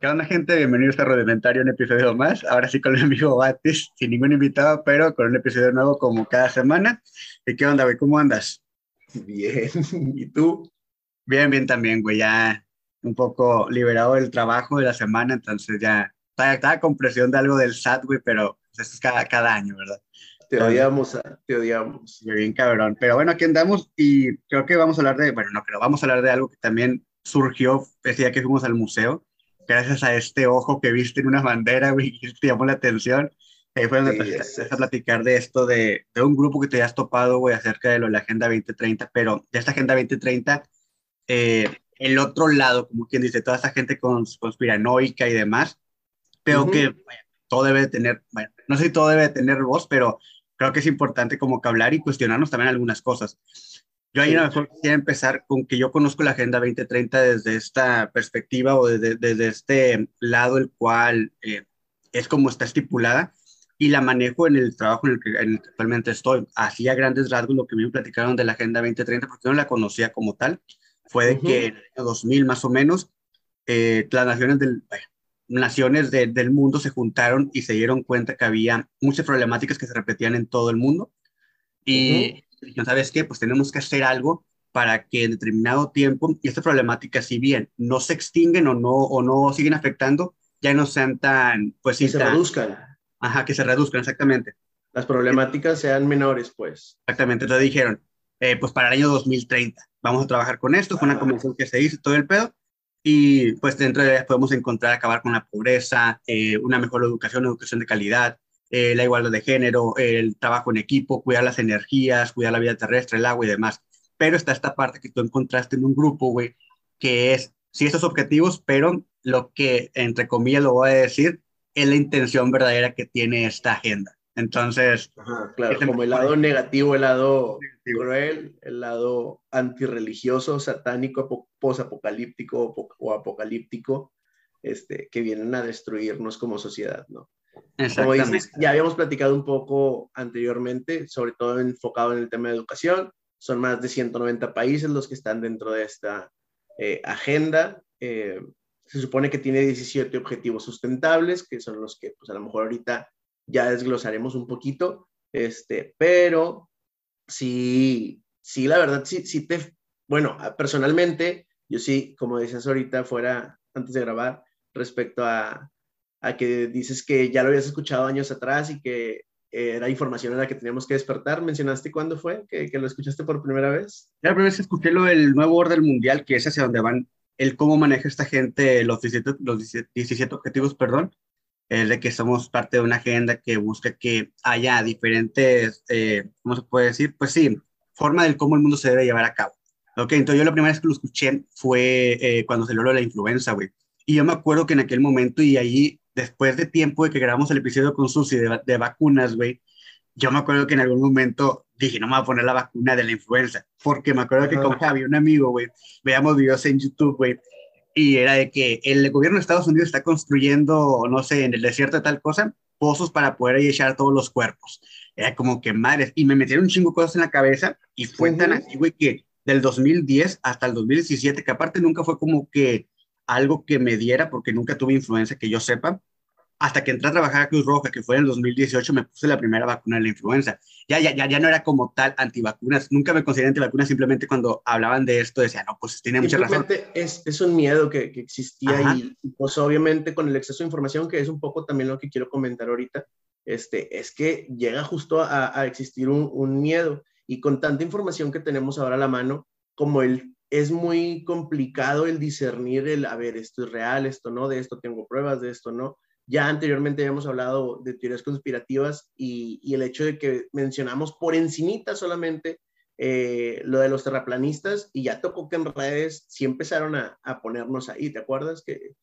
¿Qué onda, gente? Bienvenidos a Rudimentario, un episodio más. Ahora sí con el amigo Batis, sin ningún invitado, pero con un episodio nuevo como cada semana. ¿Y qué onda, güey? ¿Cómo andas? Bien. ¿Y tú? Bien, bien también, güey. Ya un poco liberado del trabajo de la semana, entonces ya estaba, con presión de algo del SAT, güey, pero pues, es cada, cada año, ¿verdad? Te odiamos, te odiamos. Bien cabrón. Pero bueno, aquí andamos y creo que vamos a hablar de, bueno, no creo, vamos a hablar de algo que también surgió ese día que fuimos al museo, gracias a este ojo que viste en una bandera, güey, que te llamó la atención. Ahí fue donde sí, a platicar de esto, de, de, un grupo que te has topado, güey, acerca de lo de la Agenda 2030, pero de esta Agenda 2030, eh, el otro lado, como quien dice, toda esta gente conspiranoica y demás, pero que todo debe tener, bueno, no sé si todo debe tener voz, pero creo que es importante como que hablar y cuestionarnos también algunas cosas. Yo ahí a lo mejor quisiera empezar con que yo conozco la Agenda 2030 desde esta perspectiva o desde, desde este lado el cual eh, es como está estipulada y la manejo en el trabajo en el, que, en el que actualmente estoy. Así a grandes rasgos lo que me platicaron de la Agenda 2030, porque yo no la conocía como tal, fue de uh -huh. que en el año 2000 más o menos, eh, las naciones del, bueno, naciones de, del mundo se juntaron y se dieron cuenta que había muchas problemáticas que se repetían en todo el mundo y uh -huh dijeron, ¿sabes qué? Pues tenemos que hacer algo para que en determinado tiempo, y estas problemáticas, si bien no se extinguen o no, o no siguen afectando, ya no sean tan, pues que sí, se tan, reduzcan. Ajá, que se reduzcan, exactamente. Las problemáticas sean menores, pues. Exactamente, entonces dijeron, eh, pues para el año 2030 vamos a trabajar con esto, fue una convención que se hizo, todo el pedo, y pues dentro de ellas podemos encontrar acabar con la pobreza, eh, una mejor educación, educación de calidad, eh, la igualdad de género, el trabajo en equipo, cuidar las energías, cuidar la vida terrestre, el agua y demás. Pero está esta parte que tú encontraste en un grupo, güey, que es, sí, esos objetivos, pero lo que, entre comillas, lo voy a decir, es la intención verdadera que tiene esta agenda. Entonces, Ajá, claro, como el lado negativo, el lado negativo. cruel, el lado antirreligioso, satánico, posapocalíptico o apocalíptico, este, que vienen a destruirnos como sociedad, ¿no? Como dices, ya habíamos platicado un poco anteriormente, sobre todo enfocado en el tema de educación. Son más de 190 países los que están dentro de esta eh, agenda. Eh, se supone que tiene 17 objetivos sustentables, que son los que pues, a lo mejor ahorita ya desglosaremos un poquito. Este, pero sí, sí, la verdad, sí, sí te... Bueno, personalmente, yo sí, como decías ahorita fuera, antes de grabar, respecto a, a que dices que ya lo habías escuchado años atrás y que era información en la que teníamos que despertar. ¿Mencionaste cuándo fue que, que lo escuchaste por primera vez? La primera vez que escuché lo del nuevo orden mundial, que es hacia donde van, el cómo maneja esta gente los 17, los 17 objetivos, perdón, el de que somos parte de una agenda que busca que haya diferentes, eh, ¿cómo se puede decir? Pues sí, forma del cómo el mundo se debe llevar a cabo. Ok, entonces yo la primera vez que lo escuché fue eh, cuando salió lo de la influenza, güey. Y yo me acuerdo que en aquel momento y ahí después de tiempo de que grabamos el episodio con Susi de, de vacunas, güey, yo me acuerdo que en algún momento dije, no me voy a poner la vacuna de la influenza, porque me acuerdo que con Javi, un amigo, güey, veíamos videos en YouTube, güey, y era de que el gobierno de Estados Unidos está construyendo, no sé, en el desierto de tal cosa, pozos para poder ahí echar todos los cuerpos. Era como que madres, y me metieron un chingo de cosas en la cabeza, y fue uh -huh. tan así, güey, que del 2010 hasta el 2017, que aparte nunca fue como que algo que me diera, porque nunca tuve influenza que yo sepa, hasta que entré a trabajar a Cruz Roja, que fue en el 2018, me puse la primera vacuna de la influenza. Ya, ya, ya, ya no era como tal antivacunas, nunca me consideré antivacunas, simplemente cuando hablaban de esto decía, no, pues tiene mucha razón. Es, es un miedo que, que existía y pues obviamente con el exceso de información, que es un poco también lo que quiero comentar ahorita, este, es que llega justo a, a existir un, un miedo y con tanta información que tenemos ahora a la mano, como el es muy complicado el discernir el, a ver, esto es real, esto no, de esto tengo pruebas, de esto no. Ya anteriormente habíamos hablado de teorías conspirativas y, y el hecho de que mencionamos por encimita solamente eh, lo de los terraplanistas y ya tocó que en redes sí empezaron a, a ponernos ahí, ¿te acuerdas? Que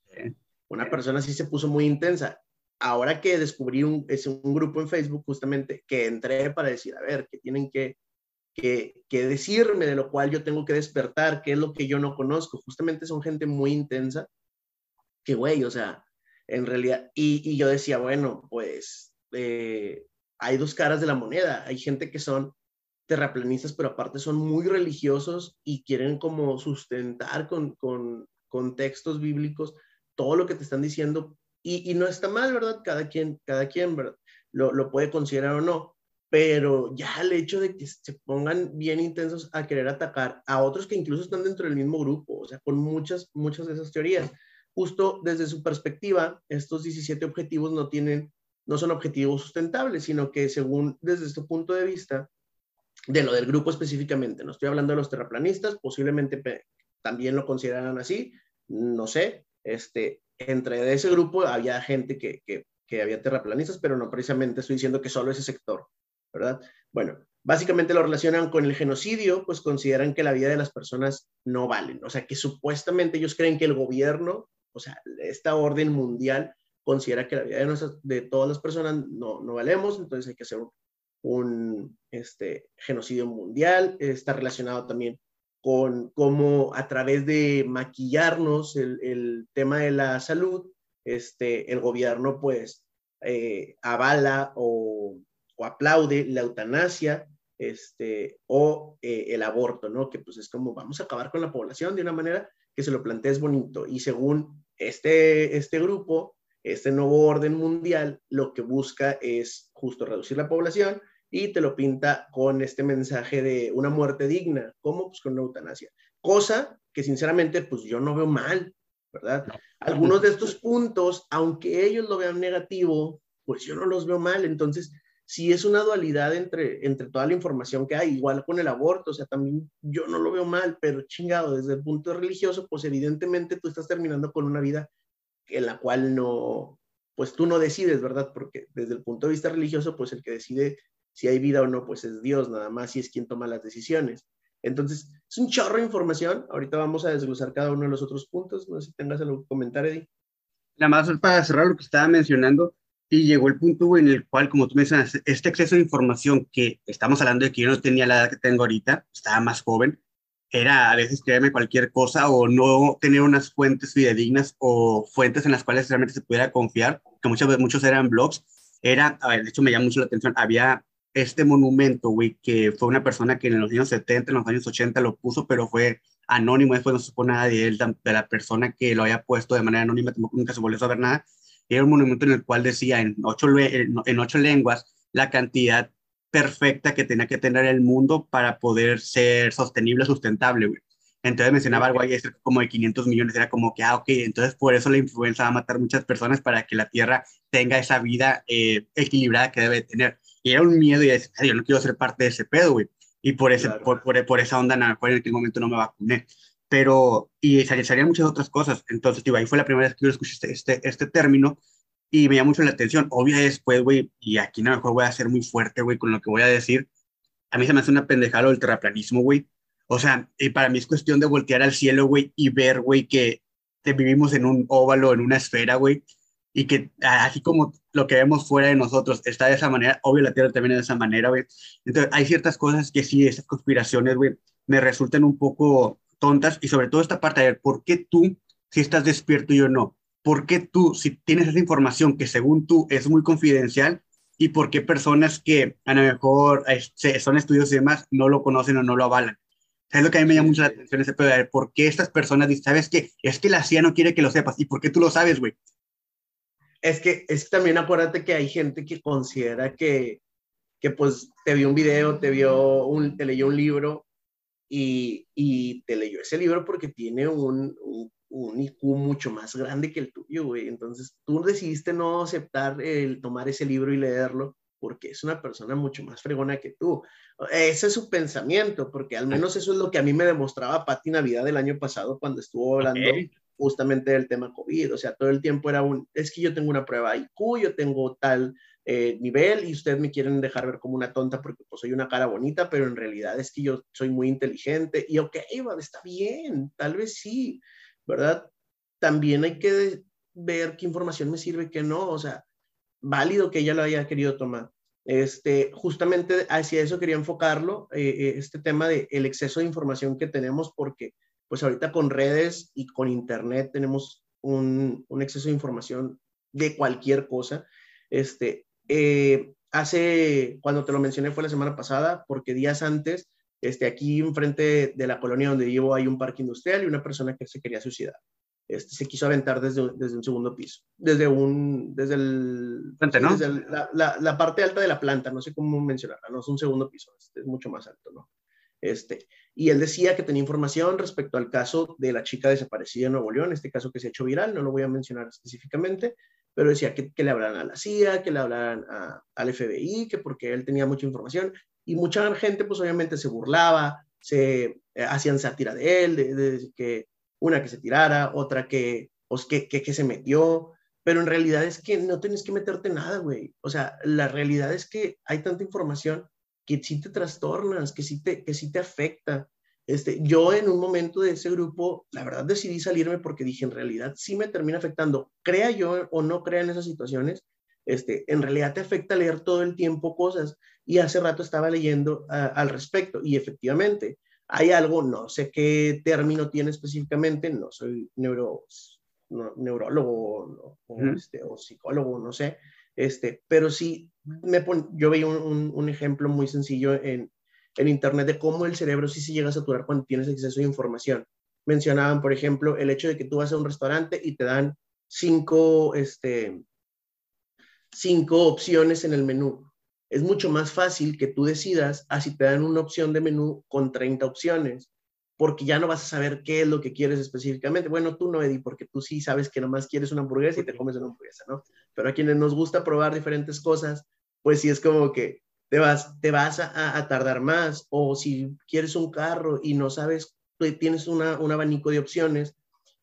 una persona sí se puso muy intensa. Ahora que descubrí un, es un grupo en Facebook justamente que entré para decir, a ver, que tienen que, que, que, decirme, de lo cual yo tengo que despertar, qué es lo que yo no conozco. Justamente son gente muy intensa, que güey, o sea, en realidad, y, yo decía, bueno, pues eh, hay dos caras de la moneda. Hay gente que son terraplanistas, pero aparte son muy religiosos y quieren como sustentar con, con, textos bíblicos todo lo que te están diciendo, y, no está mal, ¿verdad? Cada quien, cada quien. Lo, lo puede considerar o no, pero ya el hecho de que se pongan bien intensos a querer atacar a otros que incluso están dentro del mismo grupo, o sea, con muchas, muchas de esas teorías. Justo desde su perspectiva, estos 17 objetivos no tienen, no son objetivos sustentables, sino que según desde este punto de vista, de lo del grupo específicamente, no estoy hablando de los terraplanistas, posiblemente también lo consideran así, no sé, este, entre ese grupo había gente que, que, que había terraplanistas, pero no precisamente estoy diciendo que solo ese sector, ¿verdad? Bueno, básicamente lo relacionan con el genocidio, pues consideran que la vida de las personas no valen, o sea, que supuestamente ellos creen que el gobierno, o sea, esta orden mundial considera que la vida de, de todas las personas no, no valemos, entonces hay que hacer un, este, genocidio mundial, está relacionado también con cómo a través de maquillarnos el, el tema de la salud, este, el gobierno pues eh, avala o, o, aplaude la eutanasia este, o eh, el aborto, ¿no? Que pues es como vamos a acabar con la población de una manera que se lo plantees bonito. Y según este, este grupo, este nuevo orden mundial, lo que busca es justo reducir la población y te lo pinta con este mensaje de una muerte digna, ¿cómo? Pues con una eutanasia. Cosa que sinceramente, pues yo no veo mal, ¿verdad? Algunos de estos puntos, aunque ellos lo vean negativo, pues yo no los veo mal. Entonces, si es una dualidad entre, entre toda la información que hay, igual con el aborto, o sea, también yo no lo veo mal, pero chingado, desde el punto religioso, pues evidentemente tú estás terminando con una vida en la cual no, pues tú no decides, ¿verdad? Porque desde el punto de vista religioso, pues el que decide si hay vida o no, pues es Dios nada más y es quien toma las decisiones. Entonces, es un chorro de información. Ahorita vamos a desglosar cada uno de los otros puntos. No sé si tengas algo que comentar, Eddie. Nada más para cerrar lo que estaba mencionando, y llegó el punto en el cual, como tú mencionas, este exceso de información que estamos hablando de que yo no tenía la edad que tengo ahorita, estaba más joven, era a veces creerme cualquier cosa o no tener unas fuentes fidedignas o fuentes en las cuales realmente se pudiera confiar, que muchas, muchos eran blogs. Era, a ver, de hecho me llama mucho la atención, había este monumento, güey, que fue una persona que en los años 70, en los años 80 lo puso, pero fue anónimo, después no se supo nada de él, de la persona que lo había puesto de manera anónima, nunca se volvió a saber nada. Era un monumento en el cual decía en ocho, en ocho lenguas la cantidad perfecta que tenía que tener el mundo para poder ser sostenible, sustentable, güey. Entonces mencionaba algo ahí como de 500 millones, era como que, ah, ok, entonces por eso la influenza va a matar muchas personas para que la Tierra tenga esa vida eh, equilibrada que debe tener. Y era un miedo y decía, yo no quiero ser parte de ese pedo, güey. Y por, ese, por, por, esa onda, en aquel momento no me vacuné. Pero, y salían muchas otras cosas. Entonces, digo, ahí fue la primera vez que yo escuché este, este, este término y me llama mucho la atención. Obvio después, güey, y aquí a lo mejor voy a ser muy fuerte, güey, con lo que voy a decir. A mí se me hace una pendejada el terraplanismo, güey. O sea, y para mí es cuestión de voltear al cielo, güey, y ver, güey, que vivimos en un óvalo, en una esfera, güey, y que así como lo que vemos fuera de nosotros está de esa manera, obvio la Tierra también es de esa manera, güey. Entonces, hay ciertas cosas que sí, esas conspiraciones, güey, me resultan un poco tontas y sobre todo esta parte de por qué tú, si estás despierto y yo no, por qué tú, si tienes esa información que según tú es muy confidencial, y por qué personas que a lo mejor este, son estudios y demás no lo conocen o no lo avalan. Es lo que a mí me llama mucho la atención ese pedo de por qué estas personas dicen, ¿sabes qué? Es que la CIA no quiere que lo sepas. ¿Y por qué tú lo sabes, güey? es que, es también acuérdate que hay gente que considera que, que pues te vio un video, te vio un, te leyó un libro y, y te leyó ese libro porque tiene un, un, un, IQ mucho más grande que el tuyo, güey. Entonces tú decidiste no aceptar el tomar ese libro y leerlo porque es una persona mucho más fregona que tú. Ese es su pensamiento, porque al menos eso es lo que a mí me demostraba Pati Navidad el año pasado cuando estuvo hablando justamente del tema COVID. O sea, todo el tiempo era un, es que yo tengo una prueba IQ, yo tengo tal eh, nivel y ustedes me quieren dejar ver como una tonta porque pues soy una cara bonita, pero en realidad es que yo soy muy inteligente y ok, está bien, tal vez sí, ¿verdad? También hay que ver qué información me sirve qué no, o sea, válido que ella lo haya querido tomar. Este, justamente hacia eso quería enfocarlo, eh, eh, este tema de el exceso de información que tenemos, porque pues ahorita con redes y con internet tenemos un, exceso de información de cualquier cosa. Este, eh, hace, cuando te lo mencioné fue la semana pasada, porque días antes, este, aquí enfrente de la colonia donde vivo hay un parque industrial y una persona que se quería suicidar. este, se quiso aventar desde, desde un segundo piso, desde un, desde el, desde la, la, parte alta de la planta, no sé cómo mencionarla, no es un segundo piso, es mucho más alto, ¿no? Este, y él decía que tenía información respecto al caso de la chica desaparecida en Nuevo León, este caso que se ha hecho viral, no lo voy a mencionar específicamente, pero decía que, le hablaran a la CIA, que le hablaran al FBI, que porque él tenía mucha información, y mucha gente pues obviamente se burlaba, se eh, hacían sátira de él, de, que una que se tirara, otra que, pues, que, que, que se metió, pero en realidad es que no tienes que meterte nada, güey. O sea, la realidad es que hay tanta información que sí te trastornas, que sí te, que sí te afecta. Este, yo en un momento de ese grupo, la verdad decidí salirme porque dije, en realidad sí me termina afectando, crea yo o no crea en esas situaciones, este, en realidad te afecta leer todo el tiempo cosas. Y hace rato estaba leyendo ah, al respecto y efectivamente hay algo, no sé qué término tiene específicamente, no soy neuro, neurólogo o, este, o psicólogo, no sé, este, pero sí, me yo veía un, un, ejemplo muy sencillo en, en, Internet de cómo el cerebro sí se llega a saturar cuando tienes exceso de información. Mencionaban, por ejemplo, el hecho de que tú vas a un restaurante y te dan cinco, este, cinco opciones en el menú. Es mucho más fácil que tú decidas así si te dan una opción de menú con 30 opciones porque ya no vas a saber qué es lo que quieres específicamente. Bueno, tú no, Eddie, porque tú sí sabes que nomás quieres una hamburguesa y te comes una hamburguesa, ¿no? Pero a quienes nos gusta probar diferentes cosas, pues sí es como que te vas, te vas a, tardar más. O si quieres un carro y no sabes, pues tienes una, un abanico de opciones,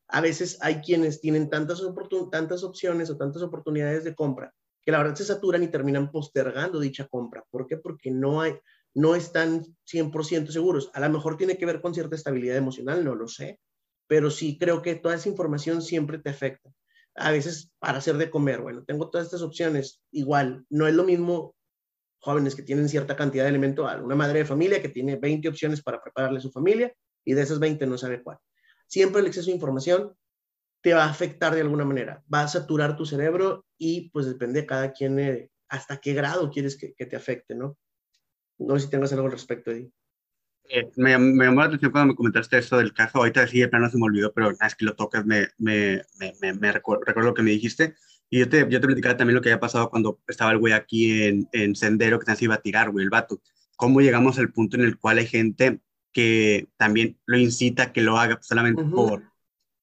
a veces hay quienes tienen tantas, tantas opciones o tantas oportunidades de compra que la verdad se saturan y terminan postergando dicha compra. ¿Por qué? Porque no hay, no están 100% seguros. A lo mejor tiene que ver con cierta estabilidad emocional, no lo sé, pero sí creo que toda esa información siempre te afecta. A veces para hacer de comer, bueno, tengo todas estas opciones, igual, no es lo mismo jóvenes que tienen cierta cantidad de elementos, una madre de familia que tiene 20 opciones para prepararle a su familia y de esas 20 no sabe cuál. Siempre el exceso de información te va a afectar de alguna manera, va a saturar tu cerebro y pues depende de cada quien eh, hasta qué grado quieres que, que te afecte, ¿no? No sé si tengas algo al respecto, Eddie. Eh, me, me, llamó la atención cuando me comentaste esto del caso. Ahorita sí, de plano se me olvidó, pero una vez que lo tocas, me, me, me, me recuerdo, recuerdo, lo que me dijiste. Y yo te, yo te platicaba también lo que había pasado cuando estaba el güey aquí en, en Sendero, que se iba a tirar, güey, el vato. Cómo llegamos al punto en el cual hay gente que también lo incita a que lo haga solamente por.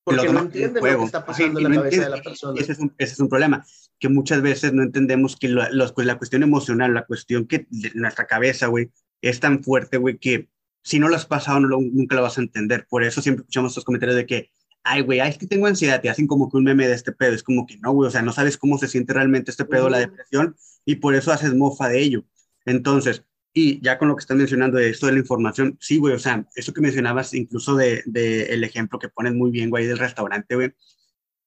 Porque no entiende lo que está pasando en la cabeza de la persona. Ese es, un, ese es un problema que muchas veces no entendemos que los, pues, la cuestión emocional, la cuestión que nuestra cabeza, güey, es tan fuerte, güey, que si no lo has pasado, no lo, nunca lo vas a entender. Por eso siempre escuchamos estos comentarios de que, ay, güey, ay, es que tengo ansiedad, te hacen como que un meme de este pedo. Es como que no, güey, o sea, no sabes cómo se siente realmente este pedo, la depresión, y por eso haces mofa de ello. Entonces, y ya con lo que estás mencionando de esto de la información, sí, güey, o sea, eso que mencionabas, incluso de, de el ejemplo que pones muy bien, güey, del restaurante, güey,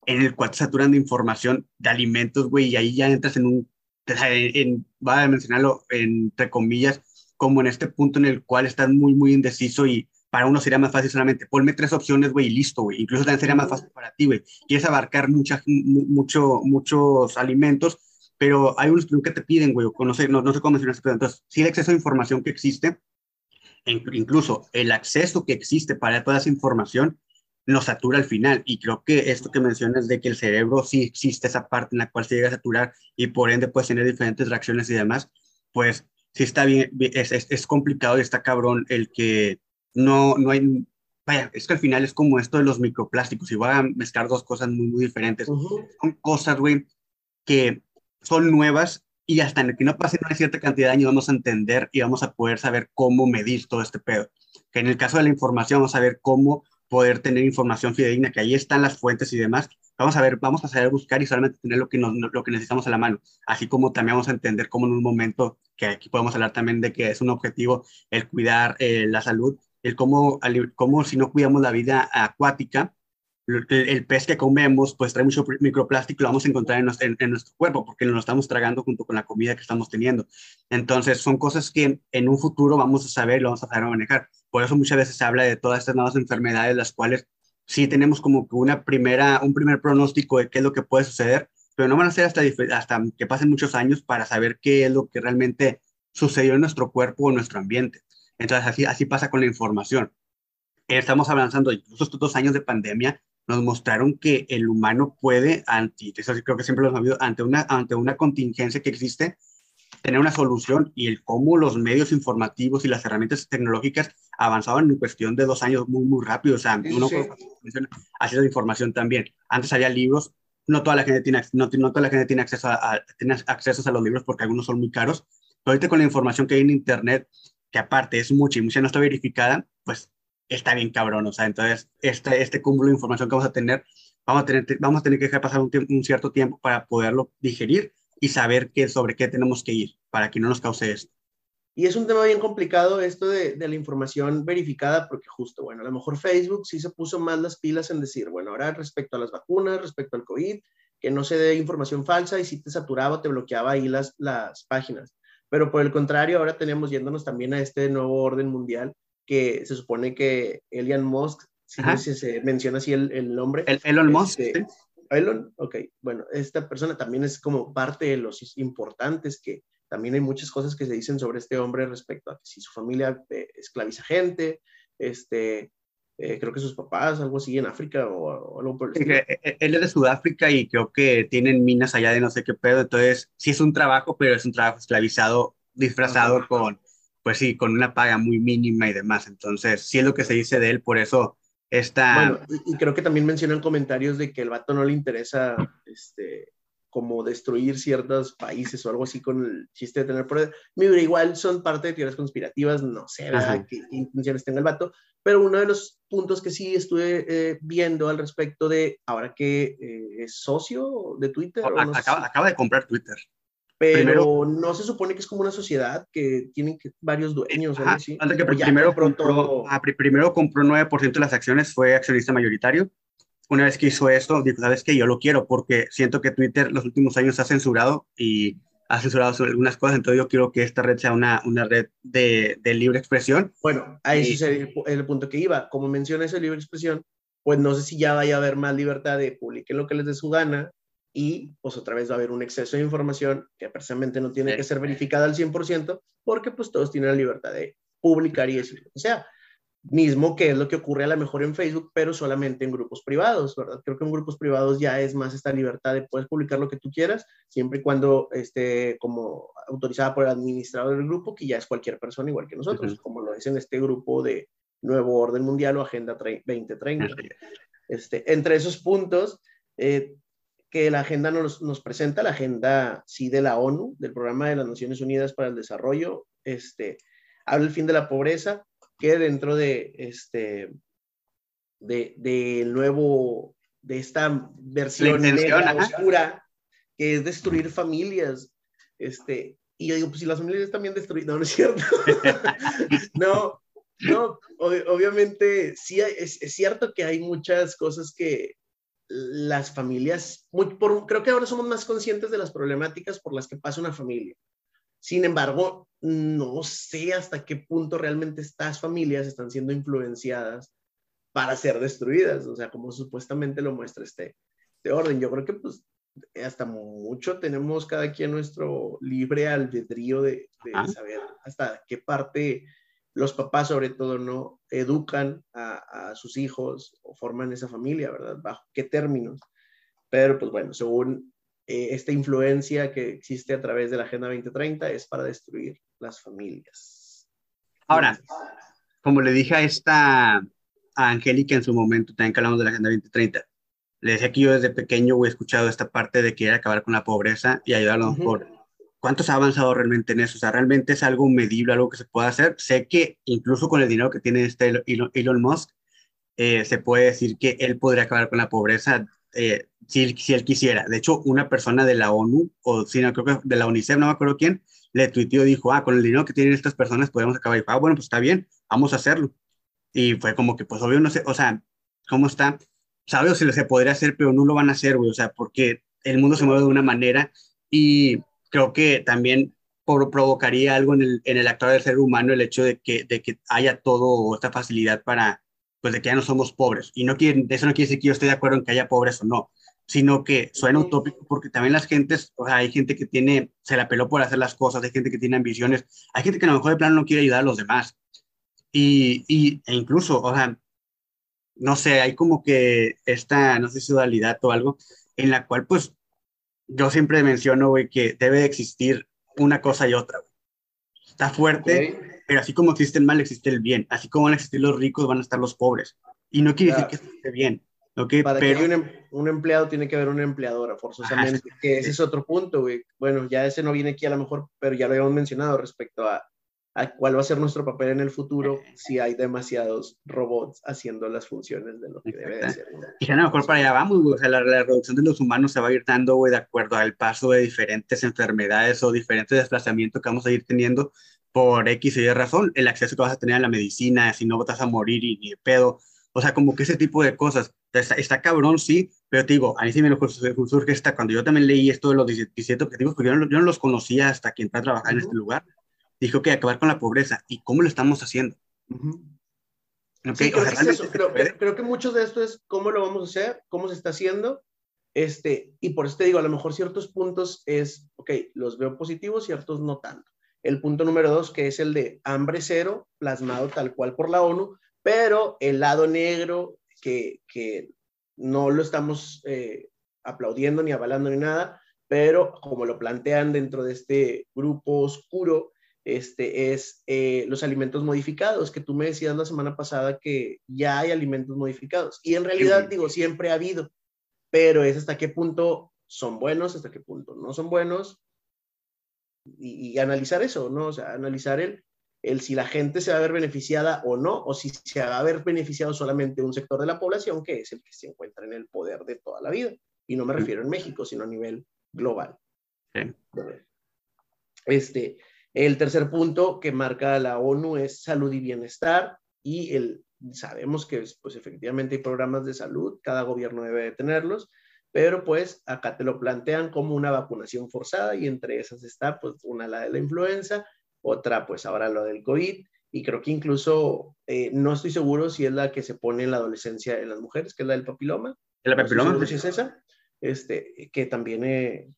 en el cual te saturan de información de alimentos, güey, y ahí ya entras en un, en, va a mencionarlo entre comillas, como en este punto en el cual estás muy, muy indeciso y para uno sería más fácil solamente ponme tres opciones, güey, y listo, güey. Incluso también sería más fácil para ti, güey. Quieres abarcar mucho, muchos alimentos, pero hay unos que te piden, güey, o no sé, no, no sé cómo mencionar pero entonces, si el exceso de información que existe, incluso el acceso que existe para toda esa información, nos satura al final. Y creo que esto que mencionas de que el cerebro sí existe esa parte en la cual se llega a saturar y por ende puedes tener diferentes reacciones y demás, pues sí está bien, es, es, complicado y está cabrón el que no, no hay, vaya, es que al final es como esto de los microplásticos y voy a mezclar dos cosas muy, muy diferentes. Son cosas, güey, que son nuevas y hasta en el que no pase una cierta cantidad de años vamos a entender y vamos a poder saber cómo medir todo este pedo. Que en el caso de la información vamos a ver cómo poder tener información fidedigna, que ahí están las fuentes y demás. Vamos a ver, vamos a saber buscar y solamente tener lo que, lo que necesitamos a la mano, así como también vamos a entender cómo en un momento, que aquí podemos hablar también de que es un objetivo el cuidar eh, la salud, el cómo, cómo si no cuidamos la vida acuática, el, pez que comemos pues trae mucho microplástico, lo vamos a encontrar en, en, nuestro cuerpo porque lo estamos tragando junto con la comida que estamos teniendo. Entonces son cosas que en un futuro vamos a saber, lo vamos a saber manejar. Por eso muchas veces se habla de todas estas nuevas enfermedades, las cuales sí tenemos como una primera, un primer pronóstico de qué es lo que puede suceder, pero no van a ser hasta, hasta que pasen muchos años para saber qué es lo que realmente sucedió en nuestro cuerpo o en nuestro ambiente. Entonces así, así pasa con la información. Estamos avanzando, incluso estos dos años de pandemia, nos mostraron que el humano puede, ante, eso creo que siempre lo hemos sabido, ante una, ante una contingencia que existe, tener una solución y el cómo los medios informativos y las herramientas tecnológicas avanzaban en cuestión de dos años muy, muy rápido. O sea, uno sí. sido información también. Antes había libros, no toda la gente tiene, no, no toda la gente tiene acceso a, tiene accesos a los libros porque algunos son muy caros. Pero ahorita con la información que hay en Internet, que aparte es mucha y mucha no está verificada, pues está bien cabrón. O sea, entonces este, este cúmulo de información que vamos a tener, vamos a tener, vamos a tener que dejar pasar un, un cierto tiempo para poderlo digerir y saber qué, sobre qué tenemos que ir para que no nos cause esto. Y es un tema bien complicado esto de, de, la información verificada, porque justo, bueno, a lo mejor Facebook sí se puso más las pilas en decir, bueno, ahora respecto a las vacunas, respecto al COVID, que no se dé información falsa y si te saturaba, te bloqueaba ahí las, las páginas. Pero por el contrario, ahora tenemos yéndonos también a este nuevo orden mundial, que se supone que Elon Musk, si, no si se menciona así el, el nombre. El, Elon Musk. Este, ¿sí? Elon, ok, bueno, esta persona también es como parte de los importantes que también hay muchas cosas que se dicen sobre este hombre respecto a que si su familia eh, esclaviza gente, este, eh, creo que sus papás, algo así en África o, o algo por el estilo. Él es de Sudáfrica y creo que tienen minas allá de no sé qué pedo, entonces sí es un trabajo, pero es un trabajo esclavizado, disfrazado Ajá. con, pues sí, con una paga muy mínima y demás, entonces sí es lo que se dice de él, por eso esta... Bueno, y, y creo que también mencionan comentarios de que el vato no le interesa, este, como destruir ciertos países o algo así con el chiste de tener poder. Mira, igual son parte de teorías conspirativas, no sé qué intenciones tenga el vato, pero uno de los puntos que sí estuve eh, viendo al respecto de ahora que eh, es socio de Twitter. No acaba, sé. acaba, de comprar Twitter. Pero primero, no se supone que es como una sociedad que tiene que, varios dueños. Ajá, así. Antes que primero, pronto... compró, ah, primero compró 9% de las acciones, fue accionista mayoritario una vez que hizo esto, dijo, sabes que yo lo quiero porque siento que Twitter los últimos años ha censurado y ha censurado sobre algunas cosas, entonces yo quiero que esta red sea una, una red de, de libre expresión. Bueno, ahí y... es el, el, punto que iba. Como menciona esa libre expresión, pues no sé si ya vaya a haber más libertad de publiquen lo que les dé su gana y pues otra vez va a haber un exceso de información que precisamente no tiene sí. que ser verificada al 100% porque pues todos tienen la libertad de publicar y decir o sea mismo que es lo que ocurre a lo mejor en Facebook, pero solamente en grupos privados, ¿verdad? Creo que en grupos privados ya es más esta libertad de puedes publicar lo que tú quieras, siempre y cuando esté como autorizada por el administrador del grupo, que ya es cualquier persona igual que nosotros, uh -huh. como lo es en este grupo de Nuevo Orden Mundial o Agenda 2030. Uh -huh. este, entre esos puntos eh, que la agenda nos, nos, presenta, la agenda sí de la ONU, del Programa de las Naciones Unidas para el Desarrollo, este, habla el fin de la pobreza, que dentro de este de, de nuevo de esta versión negra, oscura que es destruir familias este y yo digo pues si las familias están bien destruidas no, no es cierto. No no ob obviamente sí es, es, cierto que hay muchas cosas que las familias muy, por, creo que ahora somos más conscientes de las problemáticas por las que pasa una familia sin embargo, no sé hasta qué punto realmente estas familias están siendo influenciadas para ser destruidas, o sea, como supuestamente lo muestra este, este orden. Yo creo que pues hasta mucho tenemos cada quien nuestro libre albedrío de, de ah. saber hasta qué parte los papás sobre todo no educan a, a, sus hijos o forman esa familia, ¿verdad? Bajo qué términos. Pero pues bueno, según eh, esta influencia que existe a través de la Agenda 2030 es para destruir las familias. Ahora, como le dije a esta a Angélica en su momento, también que hablamos de la Agenda 2030, le decía que yo desde pequeño he escuchado esta parte de querer acabar con la pobreza y ayudar a lo mejor. Uh -huh. ¿Cuánto se ha avanzado realmente en eso? O sea, ¿realmente es algo medible, algo que se puede hacer? Sé que incluso con el dinero que tiene este Elon Musk, eh, se puede decir que él podría acabar con la pobreza eh, si, si, él quisiera. De hecho, una persona de la ONU, o si no, creo que de la UNICEF, no me acuerdo quién, le tuiteó, dijo, ah, con el dinero que tienen estas personas podemos acabar. Y dijo, ah, bueno, pues está bien, vamos a hacerlo. Y fue como que, pues obvio, no sé, o sea, ¿cómo está? Sabe o si se podría hacer, pero no lo van a hacer, güey, o sea, porque el mundo se mueve de una manera y creo que también por, provocaría algo en el, en el actuar del ser humano el hecho de que, de que haya todo esta facilidad para, pues de que ya no somos pobres. Y no quiere, eso no quiere decir que yo esté de acuerdo en que haya pobres o no, sino que suena utópico porque también las gentes, o sea, hay gente que tiene, se la peló por hacer las cosas, hay gente que tiene ambiciones, hay gente que a lo mejor de plano no quiere ayudar a los demás. Y, y e incluso, o sea, no sé, hay como que esta, no sé si dualidad o algo, en la cual pues yo siempre menciono, güey, que debe de existir una cosa y otra. Está fuerte, pero así como existe el mal, existe el bien. Así como van a existir los ricos, van a estar los pobres. Y no quiere decir que esté bien. Okay, Para que haya em, un, empleado tiene que haber una empleadora, forzosamente. que ese es otro punto, güey. Bueno, ya ese no viene aquí a lo mejor, pero ya lo habíamos mencionado respecto a cuál va a ser nuestro papel en el futuro si hay demasiados robots haciendo las funciones de lo que debe de ser. Y a lo mejor para allá vamos, O sea, la, reducción de los humanos se va a ir dando, güey, de acuerdo al paso de diferentes enfermedades o diferentes desplazamientos que vamos a ir teniendo por X y Y razón. El acceso que vas a tener a la medicina, si no vas a morir y ni de pedo. O sea, como que ese tipo de cosas. Está, está, cabrón, sí, pero te digo, a mí sí me surge esta, cuando yo también leí esto de los 17 objetivos, porque yo no, yo no los conocía hasta que entré a trabajar en este lugar dijo que acabar con la pobreza. ¿Y cómo lo estamos haciendo? creo, que mucho de esto es cómo lo vamos a hacer, cómo se está haciendo. Este, y por eso te digo, a lo mejor ciertos puntos es, ok, los veo positivos, ciertos no tanto. El punto número dos, que es el de hambre cero, plasmado tal cual por la ONU, pero el lado negro, que, que no lo estamos eh, aplaudiendo ni avalando ni nada, pero como lo plantean dentro de este grupo oscuro, este, es eh, los alimentos modificados, que tú me decías la semana pasada que ya hay alimentos modificados. Y en realidad, digo, siempre ha habido, pero es hasta qué punto son buenos, hasta qué punto no son buenos. Y, analizar eso, ¿no? O sea, analizar el, el si la gente se va a ver beneficiada o no, o si se va a ver beneficiado solamente un sector de la población que es el que se encuentra en el poder de toda la vida. Y no me refiero en México, sino a nivel global. Este, el tercer punto que marca la ONU es salud y bienestar y el, sabemos que pues efectivamente hay programas de salud, cada gobierno debe de tenerlos, pero pues acá te lo plantean como una vacunación forzada y entre esas está pues una la de la influenza, otra pues ahora lo del COVID y creo que incluso eh, no estoy seguro si es la que se pone en la adolescencia en las mujeres, que es la del papiloma. ¿El papiloma? No si es esa, este, que también eh,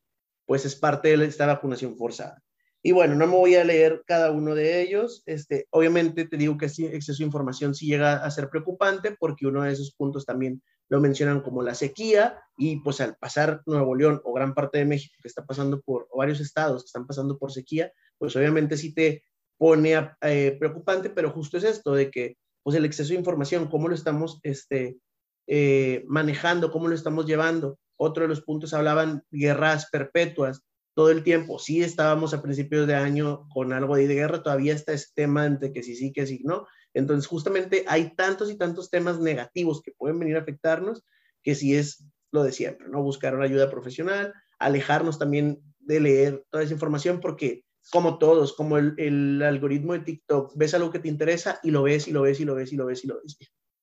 pues es parte de esta vacunación forzada. Y bueno, no me voy a leer cada uno de ellos. Este, obviamente te digo que sí, exceso de información sí llega a ser preocupante porque uno de esos puntos también lo mencionan como la sequía y pues al pasar Nuevo León o gran parte de México que está pasando por, varios estados que están pasando por sequía, pues obviamente sí te pone eh, preocupante, pero justo es esto de que pues el exceso de información, cómo lo estamos este, eh, manejando, cómo lo estamos llevando. Otro de los puntos hablaban guerras perpetuas, todo el tiempo. Sí estábamos a principios de año con algo de guerra, todavía está este tema entre que sí, sí, que sí, no. Entonces, justamente hay tantos y tantos temas negativos que pueden venir a afectarnos, que sí es lo de siempre, ¿no? Buscar una ayuda profesional, alejarnos también de leer toda esa información, porque como todos, como el, el algoritmo de TikTok, ves algo que te interesa y lo ves y lo ves y lo ves y lo ves y lo ves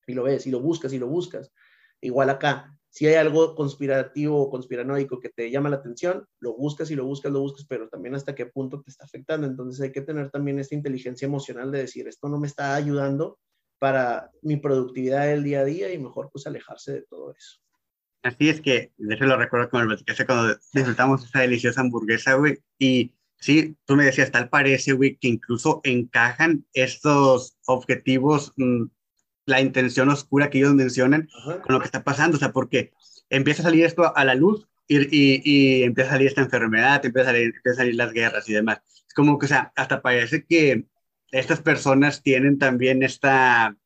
y lo ves y lo buscas y lo buscas. Igual acá, si hay algo conspirativo o conspiranoico que te llama la atención, lo buscas y lo buscas, lo buscas, pero también hasta qué punto te está afectando. Entonces hay que tener también esta inteligencia emocional de decir, esto no me está ayudando para mi productividad del día a día y mejor pues alejarse de todo eso. Así es que, de hecho lo recuerdo como el cuando disfrutamos esa deliciosa hamburguesa, güey, y sí, tú me decías, tal parece, güey, que incluso encajan estos objetivos mm, la intención oscura que ellos mencionan con lo que está pasando, o sea, porque empieza a salir esto a la luz y, y, y empieza a salir esta enfermedad, empieza a salir, empieza a salir las guerras y demás. Es como que, o sea, hasta parece que estas personas tienen también esta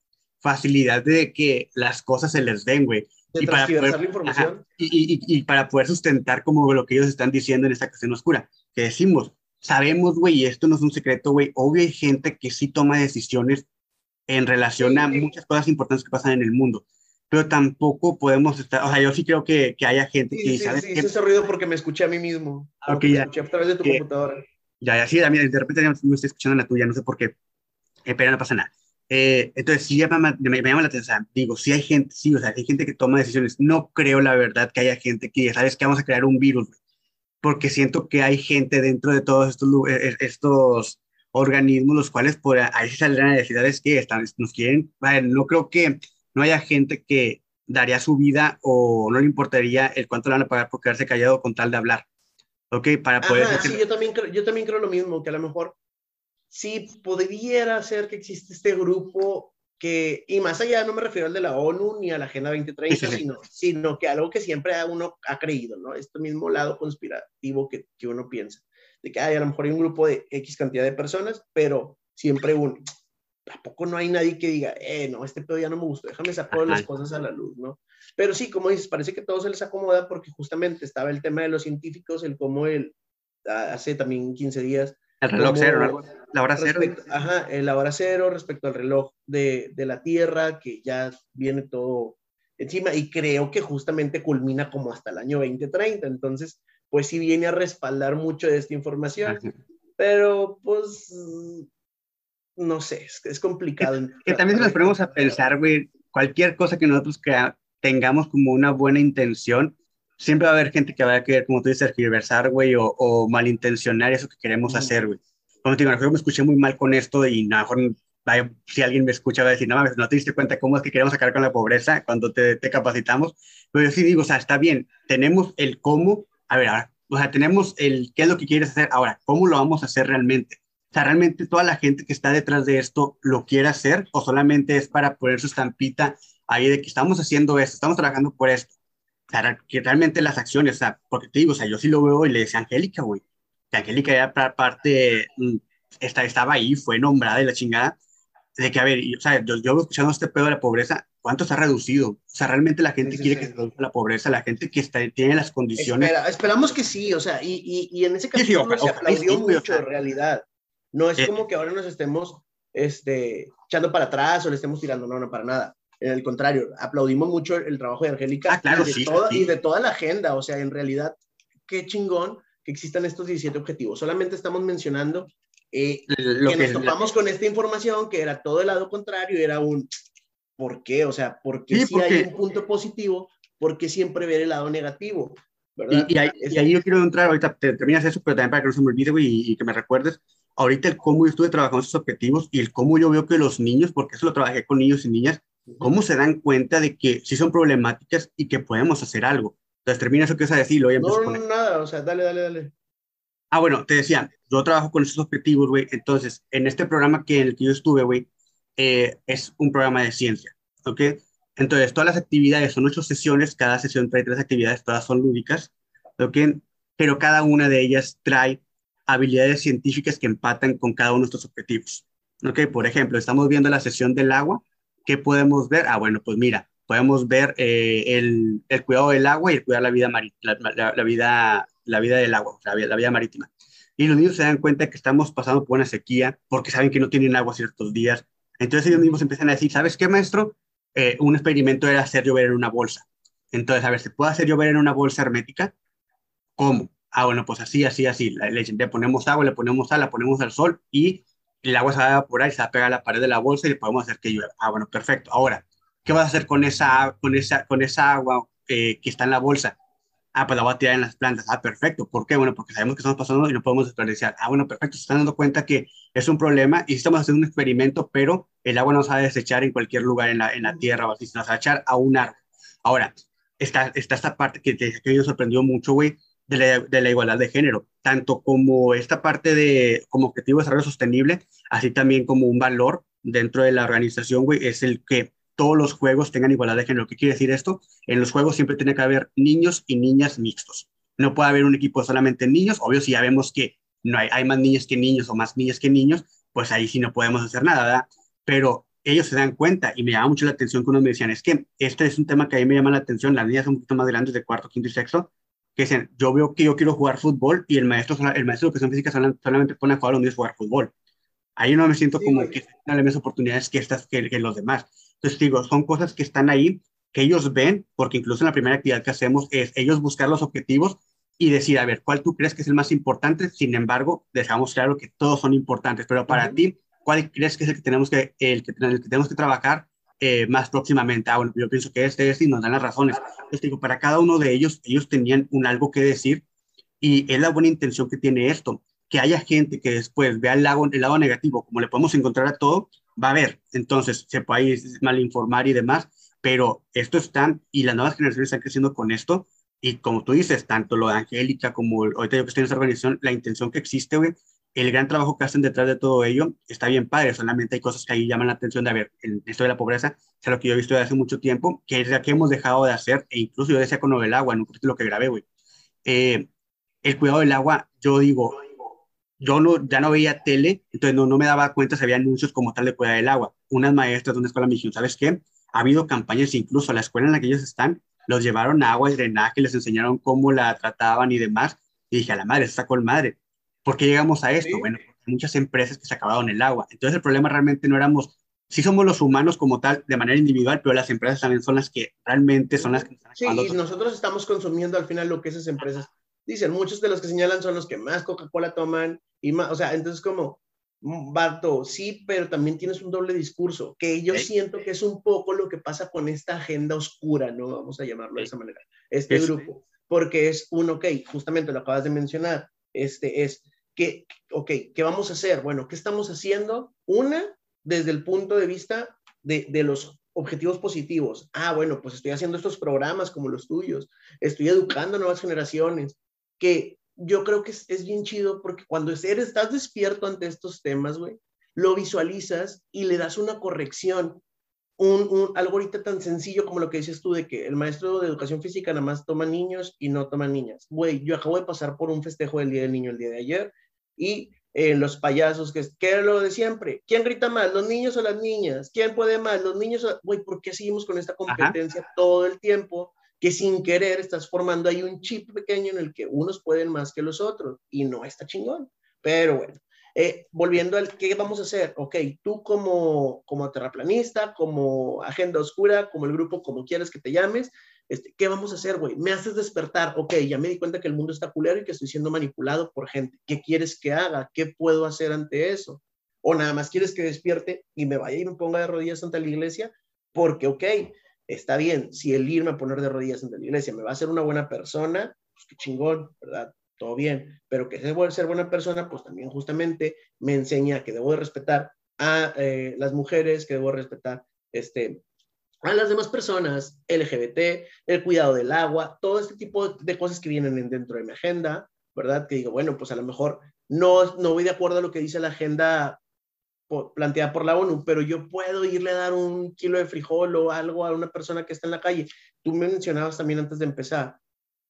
facilidad de que las cosas se les den, güey. Y para, poder, y, y, para poder sustentar como lo que ellos están diciendo en esta cuestión oscura, que decimos, sabemos, güey, y esto no es un secreto, güey, obvio hay gente que sí toma decisiones en relación a muchas cosas importantes que pasan en el mundo. Pero tampoco podemos estar, o sea, yo sí creo que, que haya gente que... Sí, ¿sabes sí, ese ruido porque me escuché a mí mismo. Ok, ya. escuché a través de tu computadora. Ya, ya, sí, de repente ya me estoy escuchando la tuya, no sé por qué. Eh, pero no pasa nada. Eh, entonces, sí, me, me, llama la atención. Digo, sí hay gente, sí, o sea, hay gente que toma decisiones. No creo, la verdad, que haya gente que, ¿sabes que Vamos a crear un virus, porque siento que hay gente dentro de todos estos, eh, estos organismos los cuales por ahí saldrán necesidades que están, nos quieren, no creo que no haya gente que daría su vida o no le importaría el cuánto le van a pagar por quedarse callado con tal de hablar. ¿Ok? Para poder... sí, yo también, creo, yo también creo lo mismo, que a lo mejor sí podría ser que existe este grupo que, y más allá no me refiero al de la ONU ni a la Agenda 2030, Sino, sino que algo que siempre uno ha creído, ¿no? Este mismo lado conspirativo que, que uno piensa, de que hay a lo mejor hay un grupo de X cantidad de personas, pero siempre un, tampoco no hay nadie que diga, eh, no, este pedo ya no me gusta, déjame sacar las cosas a la luz, ¿no? Pero sí, como dices, parece que todo se les acomoda porque justamente estaba el tema de los científicos, el cómo el, hace también 15 días. El reloj cero, la hora cero. Ajá, la hora cero respecto al reloj de, de la Tierra, que ya viene todo encima y creo que justamente culmina como hasta el año 2030. Entonces, pues sí viene a respaldar mucho de esta información. Pero pues no sé, es, complicado. Que, también si nos ponemos a pensar, güey, cualquier cosa que nosotros tengamos como una buena intención, siempre va a haber gente que va a querer, como tú dices, reversar, güey, o, o, malintencionar eso que queremos hacer, güey. Como te digo, yo me escuché muy mal con esto y a lo mejor si alguien me escucha va a decir, no mames, no te diste cuenta cómo es que queremos sacar con la pobreza cuando te, te capacitamos. Pero yo sí digo, o sea, está bien, tenemos el cómo, a ver, ahora, o sea, tenemos el qué es lo que quieres hacer, ahora, ¿cómo lo vamos a hacer realmente? sea, ¿realmente toda la gente que está detrás de esto lo quiere hacer o solamente es para poner su estampita ahí de que estamos haciendo esto, estamos trabajando por esto? O sea, que realmente las acciones, o sea, porque te digo, o sea, yo sí lo veo y le decía Angélica, güey, que Angélica era parte, mm, esta, estaba ahí, fue nombrada y la chingada, de que, a ver, o sea, yo, yo escuchando este pedo de la pobreza, ¿cuánto se ha reducido? O sea, realmente la gente quiere que se reduzca la pobreza, la gente que está, tiene las condiciones. esperamos que sí, o sea, y, y, y en ese caso se aplaudió mucho, en realidad. No es eh, como que ahora nos estemos este, echando para atrás o le estemos tirando, no, no, para nada. En el contrario, aplaudimos mucho el, trabajo de Angélica ah, claro, y, de sí, toda, y de toda la agenda. O sea, en realidad, qué chingón que existan estos 17 objetivos. Solamente estamos mencionando eh, Lo que, nos topamos con esta información, que era todo el lado contrario, era un ¿por qué? O sea, ¿por qué si hay un punto positivo? ¿Por qué siempre ver el lado negativo? ¿verdad? Y, ahí, y, ahí, yo quiero entrar, ahorita terminas eso, pero también para que no se me olvide, y, y que me recuerdes, ahorita el cómo yo estuve trabajando esos objetivos y el cómo yo veo que los niños, porque eso lo trabajé con niños y niñas, cómo se dan cuenta de que sí son problemáticas y que podemos hacer algo. Entonces, termina eso que es a decirlo. No, no, nada, o sea, dale, dale, dale. Ah, bueno, te decía, yo trabajo con esos objetivos, güey. Entonces, en este programa que, en el que yo estuve, güey, eh, es un programa de ciencia, ¿ok? Entonces, todas las actividades son ocho sesiones, cada sesión trae tres actividades, todas son lúdicas, ¿ok? Pero cada una de ellas trae habilidades científicas que empatan con cada uno de estos objetivos. ¿Ok? Por ejemplo, estamos viendo la sesión del agua. ¿Qué podemos ver? Ah, bueno, pues mira, podemos ver eh, el, el, cuidado del agua y el cuidar la vida, la, la, vida, la vida del agua, la, la vida marítima. Y los niños se dan cuenta que estamos pasando por una sequía porque saben que no tienen agua ciertos días. Entonces ellos mismos empiezan a decir, ¿sabes qué, maestro? Eh, un experimento era hacer llover en una bolsa. Entonces, a ver, ¿se puede hacer llover en una bolsa hermética? ¿Cómo? ah, bueno, pues así, así, así, le, le, ponemos agua, le ponemos sal, la ponemos al sol y el agua se va a evaporar y se va a pegar a la pared de la bolsa y le podemos hacer que llueva. Ah, bueno, perfecto. Ahora, ¿qué vas a hacer con esa, con esa, con esa agua eh, que está en la bolsa? Ah, pues la voy a tirar en las plantas. Ah, perfecto. ¿Por qué? Bueno, porque sabemos que estamos pasando y no podemos desperdiciar. Ah, bueno, perfecto. Se están dando cuenta que es un problema y estamos haciendo un experimento, pero el agua no se va a desechar en cualquier lugar en la, en la tierra o así, se va a echar a un árbol. Ahora, está, está esta parte que, te, que me sorprendió mucho, güey, de la, igualdad de género, tanto como esta parte de como objetivo de desarrollo sostenible, así también como un valor dentro de la organización, güey, es el que todos los juegos tengan igualdad de género. ¿Qué quiere decir esto? En los juegos siempre tiene que haber niños y niñas mixtos. No puede haber un equipo solamente niños. Obvio, si ya vemos que no hay, hay más niñas que niños o más niñas que niños, pues ahí sí no podemos hacer nada, ¿verdad? Pero ellos se dan cuenta y me llama mucho la atención cuando me decían, es que este es un tema que a mí me llama la atención, las niñas son un poquito más grandes de cuarto, quinto y sexto, que dicen, yo veo que yo quiero jugar fútbol y el maestro, el maestro de educación física solamente pone a jugar a los niños jugar fútbol. Ahí no me siento como que tienen las mismas oportunidades que estas que, que, los demás. Entonces digo, son cosas que están ahí, que ellos ven, porque incluso en la primera actividad que hacemos es ellos buscar los objetivos y decir, a ver, ¿cuál tú crees que es el más importante? Sin embargo, dejamos claro que todos son importantes, pero para ti, ¿cuál crees que es el que tenemos que, el que, el que tenemos que trabajar eh, más próximamente. Ah, bueno, yo pienso que este, es y nos dan las razones. Entonces digo, para cada uno de ellos, ellos tenían un algo que decir y es la buena intención que tiene esto. Que haya gente que después vea el lado, el lado negativo, como le podemos encontrar a todo, va a ver. Entonces se puede mal informar y demás, pero esto están, y las nuevas generaciones están creciendo con esto, y como tú dices, tanto lo de Angélica como ahorita yo que estoy en esa organización, la intención que existe, güey, el gran trabajo que hacen detrás de todo ello está bien padre, solamente hay cosas que ahí llaman la atención de, a ver, en esto de la pobreza, es lo que yo he visto desde hace mucho tiempo, que es lo que hemos dejado de hacer, e incluso yo decía con lo del agua, en un lo que grabé, güey. Eh, el cuidado del agua, yo digo, yo no, ya no veía tele, entonces no, no me daba cuenta si había anuncios como tal de cuidar del agua. Unas maestras de una escuela me dijeron, ¿sabes qué? Ha habido campañas, incluso a la escuela en la que ellos están, los llevaron a agua y drenaje, les enseñaron cómo la trataban y demás. Y dije, a la madre, está con madre. ¿Por qué llegamos a esto? Bueno, muchas empresas que se acabaron el agua. Entonces el problema realmente no éramos, sí somos los humanos como tal de manera individual, pero las empresas también son las que realmente son las que están Sí, y nosotros estamos consumiendo al final lo que esas empresas dicen. Muchos de los que señalan son los que más Coca-Cola toman y más, o sea, entonces como, mm, Barto, sí, pero también tienes un doble discurso, que yo siento que es un poco lo que pasa con esta agenda oscura, ¿no? Vamos a llamarlo de esa manera, este grupo, porque es un, ok, justamente lo acabas de mencionar, este es ¿qué, ok, ¿qué vamos a hacer? Bueno, ¿qué estamos haciendo? Una, desde el punto de vista de, de los objetivos positivos. Ah, bueno, pues estoy haciendo estos programas como los tuyos, estoy educando a nuevas generaciones, que yo creo que es, es bien chido porque cuando eres, estás despierto ante estos temas, güey, lo visualizas y le das una corrección. Un, un, algo ahorita tan sencillo como lo que dices tú de que el maestro de educación física nada más toma niños y no toma niñas. Güey, yo acabo de pasar por un festejo del Día del Niño el día de ayer y eh, los payasos, que, que es lo de siempre. ¿Quién grita más, los niños o las niñas? ¿Quién puede más, los niños o... Güey, ¿por qué seguimos con esta competencia todo el tiempo? Que sin querer estás formando ahí un chip pequeño en el que unos pueden más que los otros y no está chingón. Pero bueno, eh, volviendo al qué vamos a hacer, ok, tú como, como terraplanista, como agenda oscura, como el grupo, como quieras que te llames, este, ¿qué vamos a hacer, güey? Me haces despertar, ok, ya me di cuenta que el mundo está culero y que estoy siendo manipulado por gente. ¿Qué quieres que haga? ¿Qué puedo hacer ante eso? O nada más quieres que despierte y me vaya y me ponga de rodillas ante la iglesia, porque, ok, está bien, si el irme a poner de rodillas ante la iglesia me va a hacer una buena persona, pues qué chingón, ¿verdad? Todo bien, pero que debo de ser buena persona, pues también justamente me enseña que debo de respetar a eh, las mujeres, que debo respetar este, a las demás personas, LGBT, el cuidado del agua, todo este tipo de cosas que vienen dentro de mi agenda, ¿verdad? Que digo, bueno, pues a lo mejor no, no voy de acuerdo a lo que dice la agenda planteada por la ONU, pero yo puedo irle a dar un kilo de frijol o algo a una persona que está en la calle. Tú me mencionabas también antes de empezar,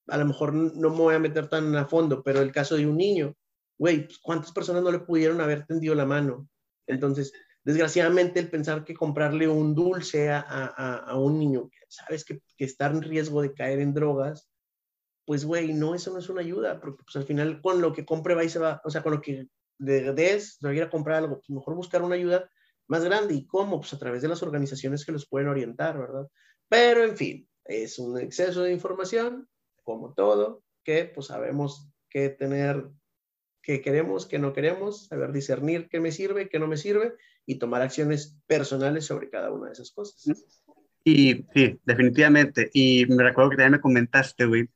a lo mejor no me voy a meter tan a fondo, pero el caso de un niño, güey, pues, ¿cuántas personas no le pudieron haber tendido la mano? Entonces, desgraciadamente el pensar que comprarle un dulce a, a, a un niño, sabes que, que, está en riesgo de caer en drogas, pues güey, no, eso no es una ayuda, porque pues al final con lo que compre va y se va, o sea, con lo que de a comprar algo, pues mejor buscar una ayuda más grande. ¿Y cómo? Pues a través de las organizaciones que los pueden orientar, ¿verdad? Pero en fin, es un exceso de información, como todo, que pues sabemos que tener, que queremos, que no queremos, saber discernir qué me sirve, qué no me sirve y tomar acciones personales sobre cada una de esas cosas. Y sí, definitivamente. Y me recuerdo que también me comentaste, güey,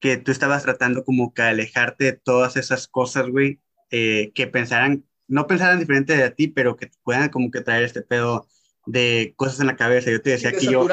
que tú estabas tratando como que alejarte de todas esas cosas, güey, eh, que pensaran, no pensaran diferente de ti, pero que puedan como que traer este pedo de cosas en la cabeza. Yo te decía que yo...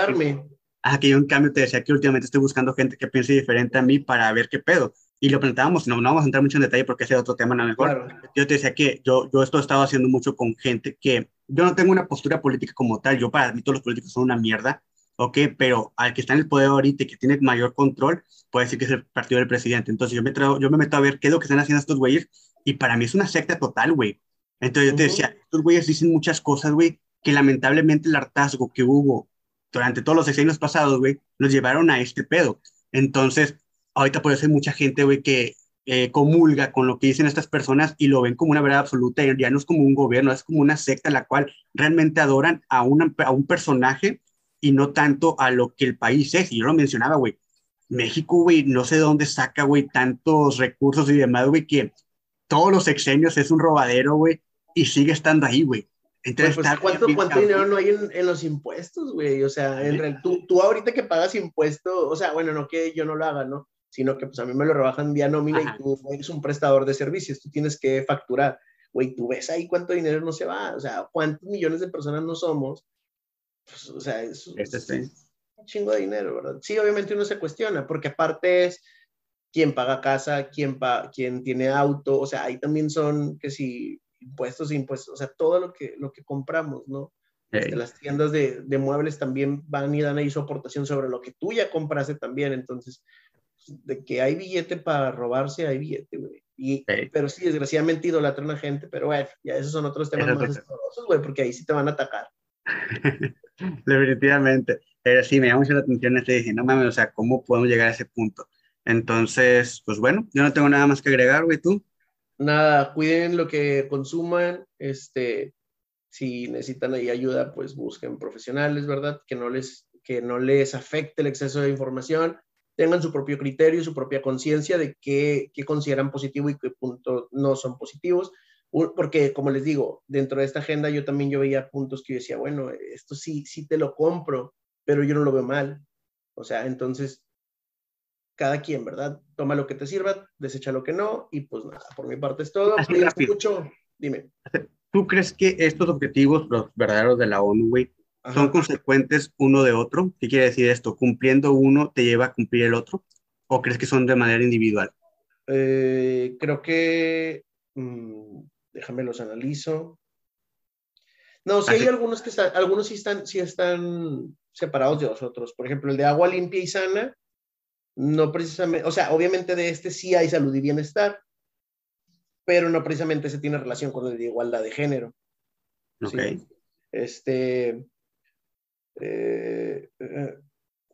Ah, que yo en cambio te decía que últimamente estoy buscando gente que piense diferente a mí para ver qué pedo y lo planteábamos, no, no vamos a entrar mucho en detalle porque ese es otro tema, a lo mejor. Yo te decía que yo, yo esto he estado haciendo mucho con gente que yo no tengo una postura política como tal, yo para mí todos los políticos son una mierda, ¿ok? Pero al que está en el poder ahorita y que tiene mayor control, puede decir que es el partido del presidente. Entonces yo me, yo me meto a ver qué es lo que están haciendo estos güeyes y para mí es una secta total, güey. Entonces yo te decía, estos güeyes dicen muchas cosas, güey, que lamentablemente el hartazgo que hubo durante todos los años pasados, güey, nos llevaron a este pedo. Entonces, ahorita por eso hay mucha gente, güey, que eh, comulga con lo que dicen estas personas y lo ven como una verdad absoluta y ya no es como un gobierno, es como una secta la cual realmente adoran a, una, a un personaje y no tanto a lo que el país es. Y yo lo mencionaba, güey, México, güey, no sé de dónde saca, güey, tantos recursos y demás, güey, que todos los sexenios es un robadero, güey, y sigue estando ahí, güey. Entonces, pues, ¿cuánto, ¿cuánto dinero no hay en, en los impuestos, güey? O sea, en, tú, tú ahorita que pagas impuestos, o sea, bueno, no que yo no lo haga, ¿no? sino que pues a mí me lo rebajan vía nómina y tú eres un prestador de servicios, tú tienes que facturar. Güey, tú ves ahí cuánto dinero no se va, o sea, cuántos millones de personas no somos. Pues, o sea, es, este un chingo de dinero, ¿verdad? Sí, obviamente uno se cuestiona, porque aparte es, quién paga casa, quién, pa quién tiene auto, o sea, ahí también son que si impuestos, impuestos, o sea, todo lo que, lo que compramos, ¿no? Este, las tiendas de, de, muebles también van y dan ahí su aportación sobre lo que tú ya compraste también, entonces, de que hay billete para robarse, hay billete, güey. Y, Pero sí, desgraciadamente idolatran a gente, pero bueno, ya esos son otros temas más escabrosos, güey, porque ahí sí te van a atacar. Definitivamente. Pero sí, me llamó mucho la atención este, dije, no mames, o sea, ¿cómo podemos llegar a ese punto? Entonces, pues bueno, yo no tengo nada más que agregar, güey, tú. Nada, cuiden lo que consuman, este, si necesitan ahí ayuda, pues busquen profesionales, ¿verdad? Que no les, que no les afecte el exceso de información tengan su propio criterio, su propia conciencia de qué, qué, consideran positivo y qué puntos no son positivos. Porque, como les digo, dentro de esta agenda yo también yo veía puntos que yo decía, bueno, esto sí, sí te lo compro, pero yo no lo veo mal. O sea, entonces, cada quien, ¿verdad? Toma lo que te sirva, desecha lo que no, y pues nada, por mi parte es todo. Mucho. Dime. ¿Tú crees que estos objetivos, los verdaderos de la ONU, güey, son consecuentes uno de otro. ¿Qué quiere decir esto? ¿Cumpliendo uno te lleva a cumplir el otro? ¿O crees que son de manera individual? Eh, creo que, mm, déjame los analizo. No, sí hay algunos que están, algunos sí están, sí están separados de los otros. Por ejemplo, el de agua limpia y sana, no precisamente, o sea, obviamente de este sí hay salud y bienestar, pero no precisamente se tiene relación con el de igualdad de género. Ok. Este, eh, eh,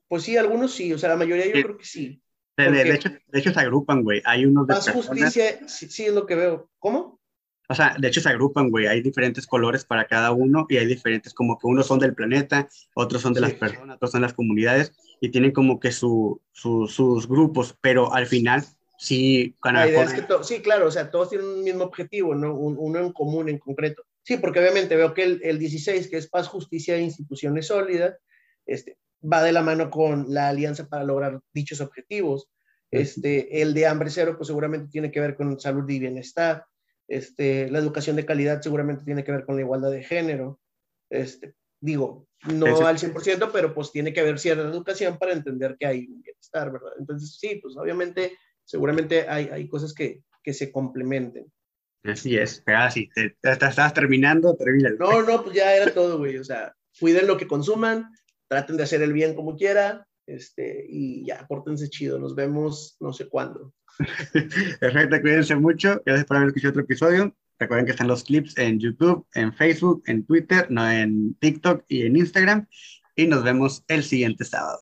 pues sí, algunos sí, o sea, la mayoría yo creo que sí. De, hecho, de hecho se agrupan, güey. Hay unos de Más justicia, sí, es lo que veo. ¿Cómo? O sea, de hecho se agrupan, güey. Hay diferentes colores para cada uno y hay diferentes, como que unos son del planeta, otros son de las personas, otros son las comunidades y tienen como que su, sus grupos, pero al final sí. La idea es que sí, claro, o sea, todos tienen un mismo objetivo, ¿no? uno en común en concreto. Sí, porque obviamente veo que el, el 16, que es paz, justicia e instituciones sólidas, este, va de la mano con la alianza para lograr dichos objetivos. Este, el de hambre cero, pues seguramente tiene que ver con salud y bienestar. Este, la educación de calidad seguramente tiene que ver con la igualdad de género. Este, digo, no al 100%, pero pues tiene que haber cierta educación para entender que hay un bienestar, ¿verdad? Entonces, sí, pues obviamente, seguramente hay, hay cosas que, que se complementen. Así es, pero así, te, estabas terminando, termina. No, no, pues ya era todo, güey. O sea, cuiden lo que consuman, traten de hacer el bien como quiera, este, y ya, pórtense chido. Nos vemos no sé cuándo. Perfecto, cuídense mucho. Gracias por haber escuchado otro episodio. Recuerden que están los clips en YouTube, en Facebook, en Twitter, no en TikTok y en Instagram. Y nos vemos el siguiente sábado.